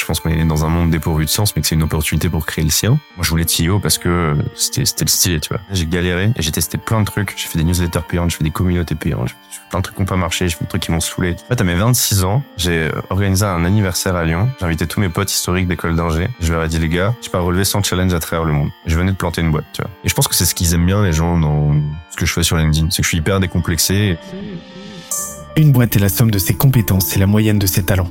Je pense qu'on est dans un monde dépourvu de sens, mais que c'est une opportunité pour créer le sien. Moi, je voulais être CEO parce que c'était, c'était le style, tu vois. J'ai galéré et j'ai testé plein de trucs. J'ai fait des newsletters payantes, je fais des communautés payantes, je fais plein de trucs qui n'ont pas marché, je fais des trucs qui m'ont saoulé. En fait, à mes 26 ans, j'ai organisé un anniversaire à Lyon. J'ai invité tous mes potes historiques d'école d'ingé. Je leur ai dit, les gars, je pas relever 100 challenges à travers le monde. Je venais de planter une boîte, tu vois. Et je pense que c'est ce qu'ils aiment bien, les gens, dans ce que je fais sur LinkedIn. C'est que je suis hyper décomplexé. Une boîte est la somme de ses compétences et la moyenne de ses talents.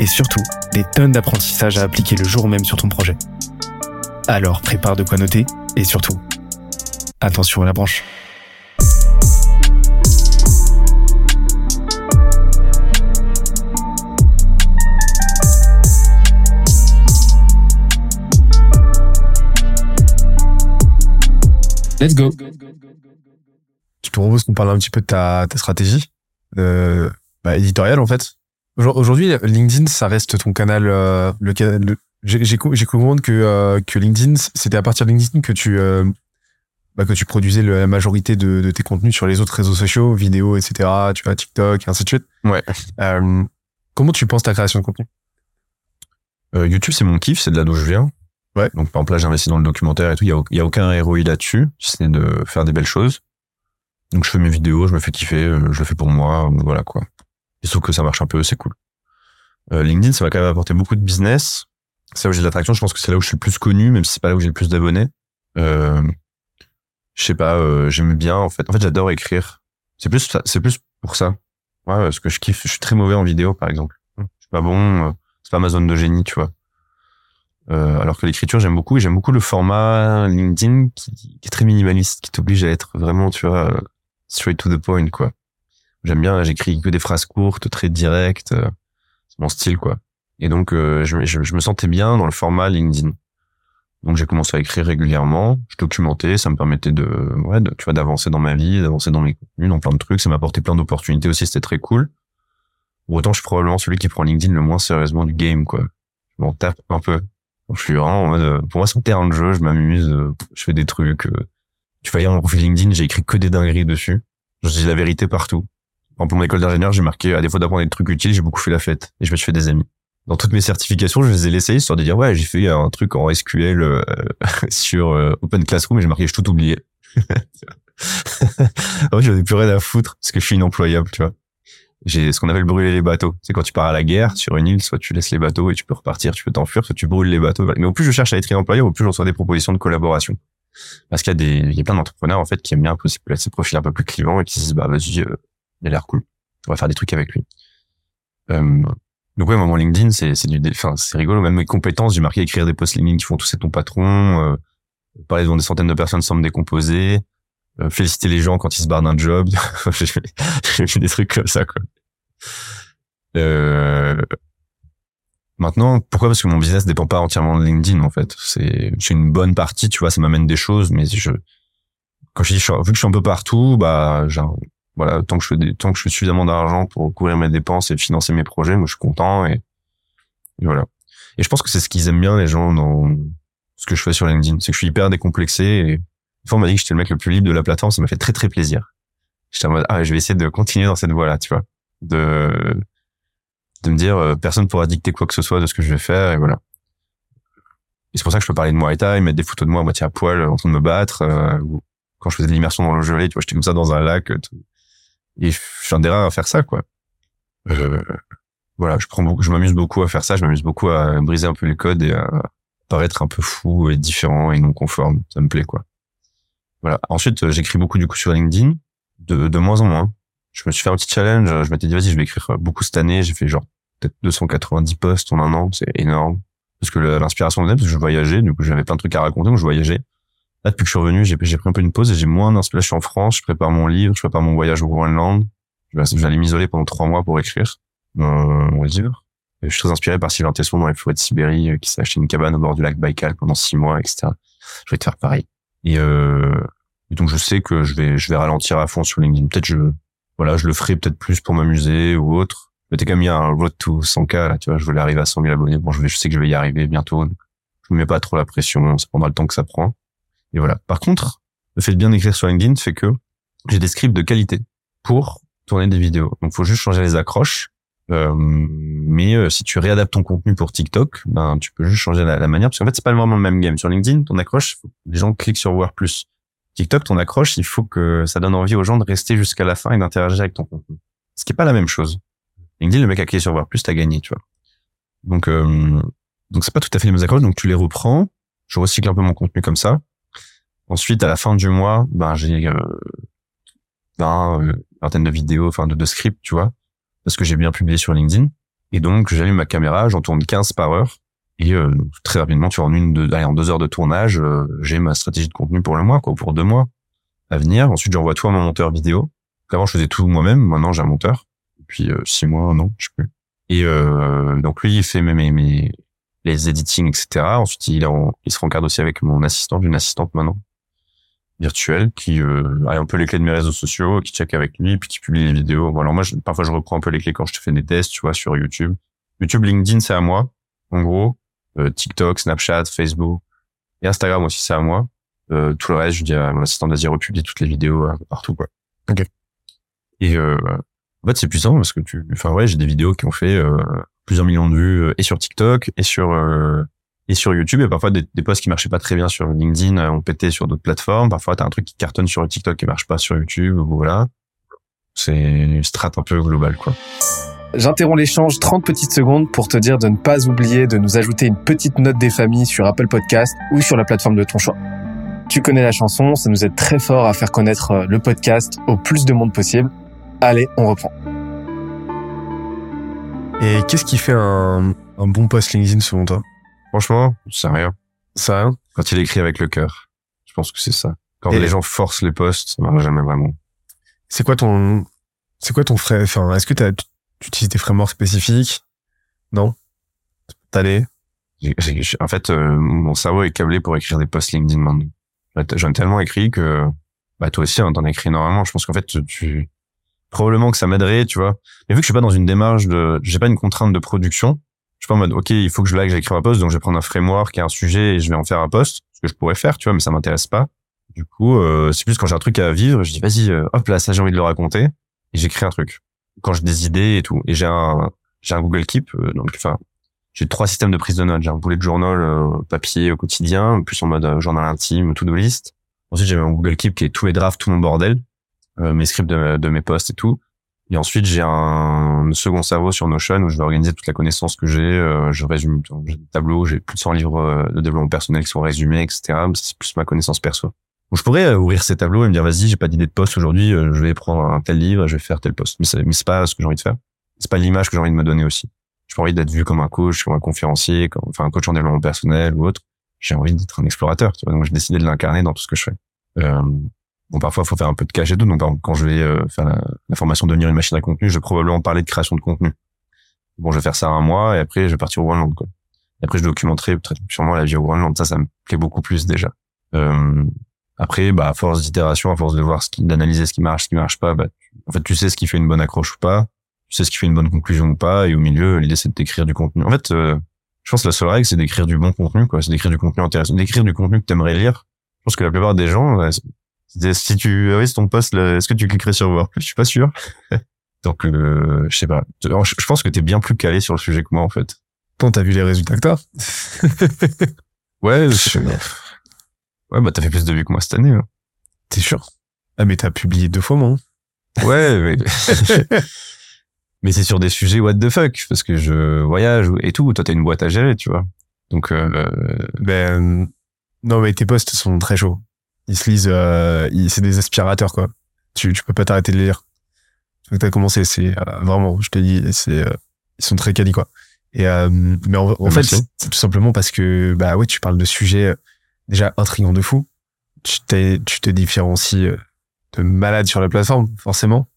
et surtout, des tonnes d'apprentissages à appliquer le jour même sur ton projet. Alors prépare de quoi noter, et surtout, attention à la branche. Let's go. Je te propose qu'on parle un petit peu de ta, ta stratégie euh, bah, éditoriale en fait. Aujourd'hui, LinkedIn, ça reste ton canal. Euh, le, le j'ai compris que euh, que LinkedIn, c'était à partir de LinkedIn que tu euh, bah, que tu produisais la majorité de, de, tes contenus sur les autres réseaux sociaux, vidéos, etc. Tu vois, TikTok, et ainsi de suite. Ouais. Comment tu penses ta création de contenu? YouTube, c'est mon kiff, c'est de là d'où je viens. Ouais. Donc, par exemple, là, j'investis dans le documentaire et tout. Il y a, y a aucun ROI là-dessus. C'est de faire des belles choses. Donc, je fais mes vidéos, je me fais kiffer, je le fais pour moi, voilà, quoi. Il sauf que ça marche un peu, c'est cool. Euh, LinkedIn, ça va quand même apporter beaucoup de business. C'est là où j'ai de l'attraction. Je pense que c'est là où je suis le plus connu, même si c'est pas là où j'ai le plus d'abonnés. Euh, je sais pas, euh, j'aime bien, en fait. En fait, j'adore écrire. C'est plus, c'est plus pour ça. Ouais, parce que je kiffe. Je suis très mauvais en vidéo, par exemple. Je suis pas bon. Euh, c'est pas ma zone de génie, tu vois. Euh, alors que l'écriture, j'aime beaucoup et j'aime beaucoup le format LinkedIn qui, est très minimaliste, qui t'oblige à être vraiment, tu vois, straight to the point, quoi. J'aime bien, j'écris que des phrases courtes, très directes. Euh, c'est mon style, quoi. Et donc, euh, je, je, me sentais bien dans le format LinkedIn. Donc, j'ai commencé à écrire régulièrement. Je documentais, ça me permettait de, ouais, tu vois, d'avancer dans ma vie, d'avancer dans mes contenus, dans plein de trucs. Ça m'a apporté plein d'opportunités aussi. C'était très cool. Pour autant, je suis probablement celui qui prend LinkedIn le moins sérieusement du game, quoi. Je m'en tape un peu. Je suis vraiment en mode, euh, pour moi, c'est un terrain de jeu. Je m'amuse. Je fais des trucs. Tu vois, hier, mon profil LinkedIn, j'ai écrit que des dingueries dessus. Je dis la vérité partout. Pour mon école d'ingénieur, j'ai marqué, à défaut d'apprendre des trucs utiles, j'ai beaucoup fait la fête et je me suis fait des amis. Dans toutes mes certifications, je les ai laissées histoire de dire, ouais, j'ai fait un truc en SQL euh, sur euh, Open Classroom et j'ai marqué, j'ai tout oublié. fait, j'en ai plus rien à foutre parce que je suis inemployable, tu vois. J'ai ce qu'on appelle brûler les bateaux. C'est quand tu pars à la guerre sur une île, soit tu laisses les bateaux et tu peux repartir, tu peux t'enfuir, soit tu brûles les bateaux. Mais au plus je cherche à être inemployable, au plus je reçois des propositions de collaboration. Parce qu'il y a des, il y a plein d'entrepreneurs en fait qui aiment bien un peu ces profils un peu plus clivants et qui se disent bah vas-y, euh, il a l'air cool. On va faire des trucs avec lui. Euh, donc ouais, mon LinkedIn, c'est c'est du, enfin c'est rigolo. Même mes compétences, j'ai marqué écrire des posts LinkedIn qui font tousser ton patron, euh, parler devant des centaines de personnes sans me décomposer, euh, féliciter les gens quand ils se barrent d'un job. j'ai fait des trucs comme ça quoi. Euh, maintenant, pourquoi? Parce que mon business dépend pas entièrement de LinkedIn en fait. C'est c'est une bonne partie, tu vois, ça m'amène des choses, mais je quand je dis vu que je suis un peu partout, bah genre voilà, tant que je fais des, tant que je fais suffisamment d'argent pour couvrir mes dépenses et financer mes projets, moi je suis content et, voilà. Et je pense que c'est ce qu'ils aiment bien les gens dans ce que je fais sur LinkedIn, c'est que je suis hyper décomplexé et une fois on m'a dit que j'étais le mec le plus libre de la plateforme, ça m'a fait très très plaisir. J'étais en mode ah je vais essayer de continuer dans cette voie-là, tu vois, de de me dire euh, personne pourra dicter quoi que ce soit de ce que je vais faire et voilà. Et c'est pour ça que je peux parler de Muay Thai, mettre des photos de moi à moitié à poil en train de me battre. Euh, ou quand je faisais de l'immersion dans le gelé, tu vois, j'étais comme ça dans un lac. Tout. Et je suis un des rares à faire ça, quoi. Euh, voilà, je prends beaucoup, je m'amuse beaucoup à faire ça. Je m'amuse beaucoup à briser un peu les codes et à paraître un peu fou et différent et non conforme. Ça me plaît, quoi. Voilà. Ensuite, euh, j'écris beaucoup du coup sur LinkedIn, de, de moins en moins. Je me suis fait un petit challenge. Je m'étais dit, vas-y, je vais écrire beaucoup cette année. J'ai fait genre peut-être 290 posts en un an. C'est énorme. Parce que l'inspiration venait parce que je voyageais. Du coup, j'avais plein de trucs à raconter. Donc, je voyageais. Là, depuis que je suis revenu, j'ai pris un peu une pause et j'ai moins d'inspiration. Je suis en France, je prépare mon livre, je prépare mon voyage au Groenland. Je vais, aller m'isoler pendant trois mois pour écrire mon, livre. Je suis très inspiré par Sylvain Tesson dans les forêts de Sibérie, euh, qui s'est acheté une cabane au bord du lac Baïkal pendant six mois, etc. Je vais te faire pareil. Et, euh, et donc je sais que je vais, je vais ralentir à fond sur LinkedIn. Peut-être je, voilà, je le ferai peut-être plus pour m'amuser ou autre. Mais t'es quand même mis un road to 100K, là, tu vois, je voulais arriver à 100 000 abonnés. Bon, je, vais, je sais que je vais y arriver bientôt. Je me mets pas trop la pression, ça prendra le temps que ça prend. Et voilà. Par contre, le fait de bien écrire sur LinkedIn fait que j'ai des scripts de qualité pour tourner des vidéos. Donc, faut juste changer les accroches. Euh, mais euh, si tu réadaptes ton contenu pour TikTok, ben tu peux juste changer la, manière parce qu'en fait c'est pas vraiment le même game. Sur LinkedIn, ton accroche, les gens cliquent sur voir plus. TikTok, ton accroche, il faut que ça donne envie aux gens de rester jusqu'à la fin et d'interagir avec ton contenu. Ce qui est pas la même chose. LinkedIn, le mec a cliqué sur voir plus, t'as gagné, tu vois. Donc euh, donc c'est pas tout à fait les mêmes accroches. Donc tu les reprends. Je recycle un peu mon contenu comme ça. Ensuite, à la fin du mois, ben j'ai euh, 20, euh, vingtaine de vidéos, enfin de, de scripts, tu vois, parce que j'ai bien publié sur LinkedIn. Et donc j'allume ma caméra, j'en tourne 15 par heure. Et euh, très rapidement, tu vois, en une, de, allez, en deux heures de tournage, euh, j'ai ma stratégie de contenu pour le mois, quoi, pour deux mois à venir. Ensuite, j'envoie tout à mon monteur vidéo. Avant, je faisais tout moi-même. Maintenant, j'ai un monteur. Et puis six mois, non, je sais plus. Et donc lui, il fait mes, mes, les editing, etc. Ensuite, il, il se rencarde aussi avec mon assistant, une assistante maintenant, virtuelle qui euh, a un peu les clés de mes réseaux sociaux, qui check avec lui, puis qui publie les vidéos. Bon, alors moi, je, parfois, je reprends un peu les clés quand je te fais des tests, tu vois, sur YouTube. YouTube, LinkedIn, c'est à moi, en gros. Euh, TikTok, Snapchat, Facebook et Instagram aussi, c'est à moi. Euh, tout le reste, je dis à mon assistant d'Asie republie toutes les vidéos euh, partout, quoi. Ok. Et euh, en fait, c'est puissant parce que tu, enfin ouais, j'ai des vidéos qui ont fait euh, plusieurs millions de vues et sur TikTok et sur et sur YouTube. Et parfois, des, des posts qui marchaient pas très bien sur LinkedIn euh, ont pété sur d'autres plateformes. Parfois, tu as un truc qui cartonne sur TikTok qui marche pas sur YouTube. Voilà. C'est une strat un peu globale, quoi. J'interromps l'échange 30 petites secondes pour te dire de ne pas oublier de nous ajouter une petite note des familles sur Apple Podcast ou sur la plateforme de ton choix. Tu connais la chanson, ça nous aide très fort à faire connaître euh, le podcast au plus de monde possible. Allez, on reprend. Et qu'est-ce qui fait un, un bon post LinkedIn selon toi? Franchement, c'est rien. Ça, hein Quand il écrit avec le cœur. Je pense que c'est ça. Quand les gens forcent les posts, ça marche jamais vraiment. C'est quoi ton, c'est quoi ton frère, enfin, est-ce que t'as, tu utilises des frameworks spécifiques? Non? T'allais? En fait, euh, mon cerveau est câblé pour écrire des posts LinkedIn maintenant. J'en ai tellement écrit que, bah, toi aussi, hein, t'en as écrit énormément. Je pense qu'en fait, tu, probablement que ça m'aiderait, tu vois. Mais vu que je suis pas dans une démarche de, j'ai pas une contrainte de production, je suis pas en mode, OK, il faut que je like, j'écris un post, donc je vais prendre un framework et un sujet et je vais en faire un post, ce que je pourrais faire, tu vois, mais ça m'intéresse pas. Du coup, euh, c'est plus quand j'ai un truc à vivre, je dis, vas-y, euh, hop là, ça j'ai envie de le raconter, et j'écris un truc. Quand j'ai des idées et tout. Et j'ai un, j'ai un Google Keep, euh, donc, enfin, j'ai trois systèmes de prise de notes. J'ai un bullet journal papier au quotidien, plus en mode journal intime, to-do list. Ensuite, j'ai un Google Keep qui est tous mes drafts, tout mon bordel, mes scripts de, de mes posts et tout. Et ensuite, j'ai un second cerveau sur Notion où je vais organiser toute la connaissance que j'ai. Euh, je résume, j'ai des tableaux, j'ai plus de 100 livres euh, de développement personnel qui sont résumés, etc. C'est plus ma connaissance perso. Donc, je pourrais euh, ouvrir ces tableaux et me dire, vas-y, j'ai pas d'idée de poste aujourd'hui, je vais prendre un tel livre, je vais faire tel poste. Mais c'est, mais c'est pas ce que j'ai envie de faire. C'est pas l'image que j'ai envie de me donner aussi. J'ai pas envie d'être vu comme un coach, comme un conférencier, enfin, un coach en développement personnel ou autre. J'ai envie d'être un explorateur, tu vois. Donc, j'ai décidé de l'incarner dans tout ce que je fais. Euh, Bon, parfois, faut faire un peu de cache et tout. Donc, quand je vais euh, faire la, formation de devenir une machine à contenu, je vais probablement parler de création de contenu. Bon, je vais faire ça un mois et après, je vais partir au Groenland. Quoi. Et après, je documenterai sûrement la vie au Groenland. Ça, ça me plaît beaucoup plus déjà. Euh, après, bah, à force d'itération, à force de voir ce qui, d'analyser ce qui marche, ce qui marche pas, bah, en fait, tu sais ce qui fait une bonne accroche ou pas, tu sais ce qui fait une bonne conclusion ou pas, et au milieu, l'idée c'est d'écrire du contenu. En fait, euh, je pense que la seule règle, c'est d'écrire du bon contenu, quoi. C'est d'écrire du contenu intéressant, d'écrire du contenu que tu aimerais lire. Je pense que la plupart des gens, si tu avais ton poste, est-ce que tu cliquerais sur voir Je suis pas sûr. Donc, euh, je sais pas. Je pense que t'es bien plus calé sur le sujet que moi, en fait. Bon, t'as vu les résultats que t'as Ouais, ouais, bah t'as fait plus de vues que moi cette année. Hein. T'es sûr? Ah, mais t'as publié deux fois moins. Ouais, mais... mais c'est sur des sujets what the fuck, parce que je voyage et tout. Toi, t'as une boîte à gérer, tu vois. Donc, euh... ben non, mais tes posts sont très chauds ils se lisent, euh, c'est des aspirateurs quoi. Tu, tu peux pas t'arrêter de lire. Tu as commencé, c'est euh, vraiment, je te dis, c'est, euh, ils sont très quali quoi. Et mais en, fait, c'est tout simplement parce que bah ouais, tu parles de sujets déjà intrigants de fou. Tu, t'es, tu te différencies de malade sur la plateforme forcément.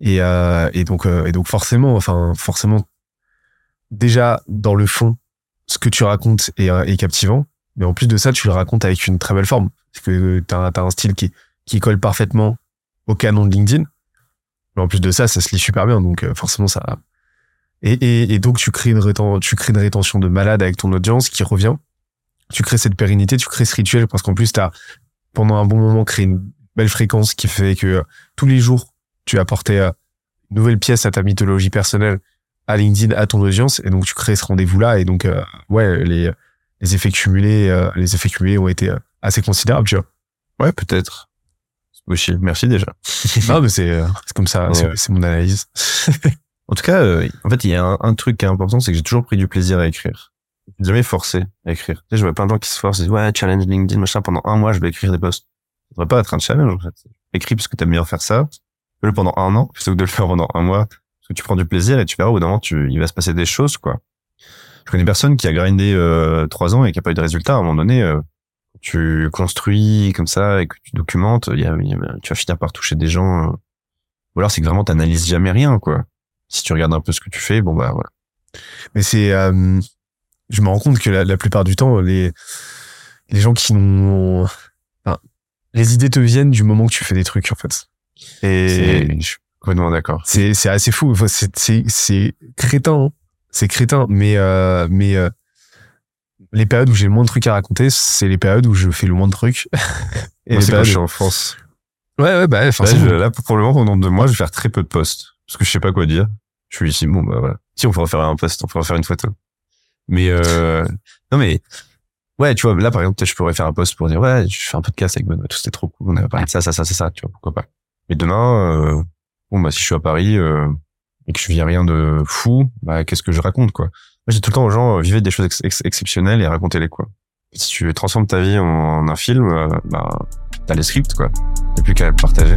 Et, et donc et donc forcément, enfin forcément, déjà dans le fond, ce que tu racontes est, est captivant, mais en plus de ça, tu le racontes avec une très belle forme. Parce que t'as as un style qui, qui colle parfaitement au canon de LinkedIn. Mais en plus de ça, ça se lit super bien, donc euh, forcément ça. Et, et, et donc tu crées une rétention, tu crées une rétention de malade avec ton audience qui revient. Tu crées cette pérennité, tu crées ce rituel parce qu'en plus t'as pendant un bon moment créé une belle fréquence qui fait que euh, tous les jours tu apportais euh, une nouvelle pièce à ta mythologie personnelle, à LinkedIn, à ton audience, et donc tu crées ce rendez-vous-là, et donc ouais, les, les effets cumulés, les effets cumulés ont été assez considérables, tu vois. Ouais, peut-être. C'est possible. Merci déjà. non, mais c'est euh, c'est comme ça, c'est- Ouais. c'est mon analyse. En tout cas, euh, en fait, il y a un, un truc qui est important, c'est que j'ai toujours pris du plaisir à écrire. J'ai jamais forcé à écrire. Tu sais, je vois plein de gens qui se forcent, ils disent, ouais, challenge LinkedIn, machin, pendant un mois, je vais écrire des posts. Ça devrait pas être un challenge, en fait. Écris parce que t'aimes bien faire ça. Fais-le pendant un an, plutôt que de le faire pendant un mois. Parce que tu prends du plaisir et tu verras, au bout d'un moment, tu, il va se passer des choses, quoi. Je connais personne qui a grindé, euh, trois ans et qui a pas eu de résultat. À un moment donné, euh, tu construis comme ça et que tu documentes, il y a, il y a- tu vas finir par toucher des gens, euh, ou alors c'est que vraiment t'analyses jamais rien, quoi. Si tu regardes un peu ce que tu fais, bon bah voilà. Mais c'est, euh, je me rends compte que la, la plupart du temps, les les gens qui n'ont, enfin, les idées te viennent du moment que tu fais des trucs, en fait. Et Je suis complètement d'accord. c'est c'est assez fou. Enfin, c'est c'est c'est crétin, hein. c'est crétin. Mais euh, mais euh, les périodes où j'ai le moins de trucs à raconter, c'est les périodes où je fais le moins de trucs. Et Moi, les c'est quand je suis périodes- en France. Ouais ouais bah Là, forcément. je- là, probablement pendant deux mois, je vais faire très peu de posts parce que je sais pas quoi dire. Je suis ici, bon bah voilà. Si on pourra faire un post, on pourra faire une photo. Mais euh, non mais ouais, tu vois, là par exemple, je pourrais faire un post pour dire ouais, je fais un podcast avec Benoît, tout c'était trop cool, on a parlé de ça, ça, ça, ça, ça, tu vois, pourquoi pas. Mais demain, euh, bon bah si je suis à Paris euh, et que je vis rien de fou, bah qu'est-ce que je raconte quoi? Moi, j'ai tout le temps aux gens euh, vivez des choses ex- ex- exceptionnelles et racontez-les quoi. Si tu transformes ta vie en, un film, euh, bah t'as les scripts quoi. T'as plus qu'à partager.